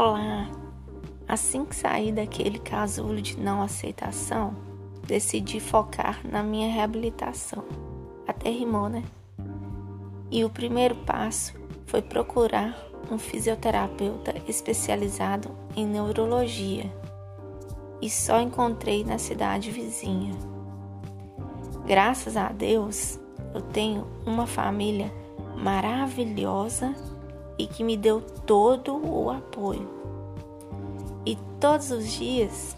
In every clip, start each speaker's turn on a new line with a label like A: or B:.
A: Olá! Assim que saí daquele casulo de não aceitação, decidi focar na minha reabilitação. Até rimou, né? E o primeiro passo foi procurar um fisioterapeuta especializado em neurologia. E só encontrei na cidade vizinha. Graças a Deus, eu tenho uma família maravilhosa e que me deu todo o apoio. E todos os dias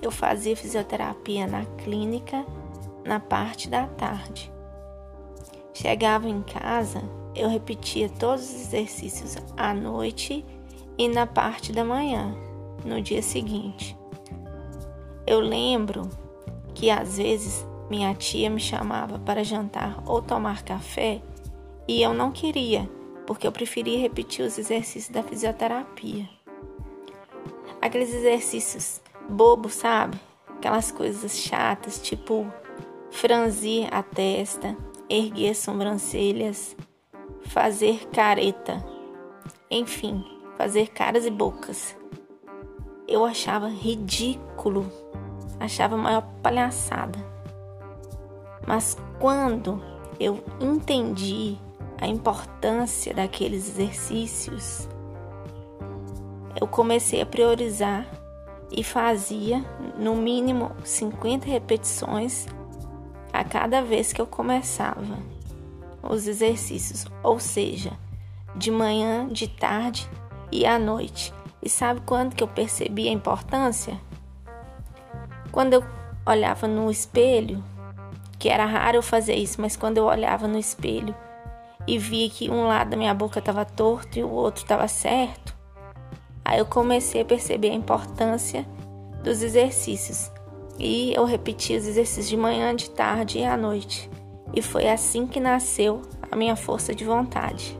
A: eu fazia fisioterapia na clínica na parte da tarde. Chegava em casa, eu repetia todos os exercícios à noite e na parte da manhã, no dia seguinte. Eu lembro que às vezes minha tia me chamava para jantar ou tomar café e eu não queria, porque eu preferia repetir os exercícios da fisioterapia. Aqueles exercícios bobos, sabe? Aquelas coisas chatas, tipo franzir a testa, erguer as sobrancelhas, fazer careta, enfim, fazer caras e bocas. Eu achava ridículo, achava a maior palhaçada. Mas quando eu entendi a importância daqueles exercícios, eu comecei a priorizar e fazia no mínimo 50 repetições a cada vez que eu começava os exercícios, ou seja, de manhã, de tarde e à noite. E sabe quando que eu percebi a importância? Quando eu olhava no espelho, que era raro eu fazer isso, mas quando eu olhava no espelho e via que um lado da minha boca estava torto e o outro estava certo, aí eu comecei a perceber a importância dos exercícios. E eu repeti os exercícios de manhã, de tarde e à noite. E foi assim que nasceu a minha força de vontade.